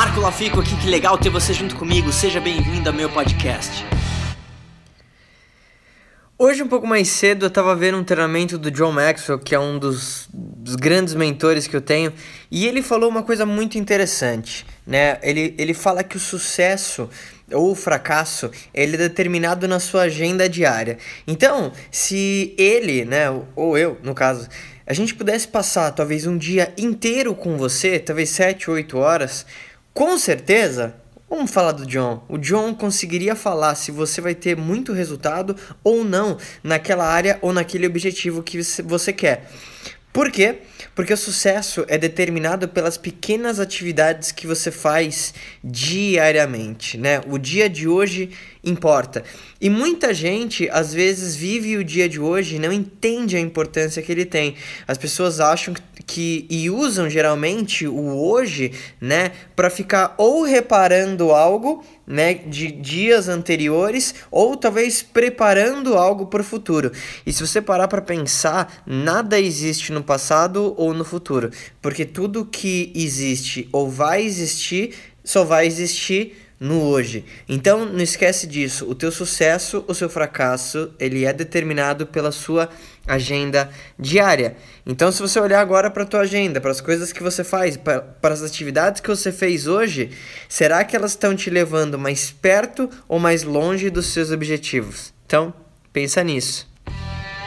Marco Lafico aqui, que legal ter você junto comigo. Seja bem-vindo ao meu podcast. Hoje, um pouco mais cedo, eu estava vendo um treinamento do John Maxwell, que é um dos, dos, grandes mentores que eu tenho, e ele falou uma coisa muito interessante, né? Ele, ele fala que o sucesso ou o fracasso, ele é determinado na sua agenda diária. Então, se ele, né, ou eu, no caso, a gente pudesse passar talvez um dia inteiro com você, talvez 7, 8 horas, com certeza Vamos falar do John. O John conseguiria falar se você vai ter muito resultado ou não naquela área ou naquele objetivo que você quer. Por quê? Porque o sucesso é determinado pelas pequenas atividades que você faz diariamente, né? O dia de hoje importa. E muita gente às vezes vive o dia de hoje e não entende a importância que ele tem. As pessoas acham que e usam geralmente o hoje, né, para ficar ou reparando algo né, de dias anteriores ou talvez preparando algo para o futuro. E se você parar para pensar, nada existe no passado ou no futuro, porque tudo que existe ou vai existir só vai existir no hoje. Então não esquece disso. O teu sucesso, o seu fracasso, ele é determinado pela sua agenda diária. Então se você olhar agora para a tua agenda, para as coisas que você faz, para as atividades que você fez hoje, será que elas estão te levando mais perto ou mais longe dos seus objetivos? Então, pensa nisso.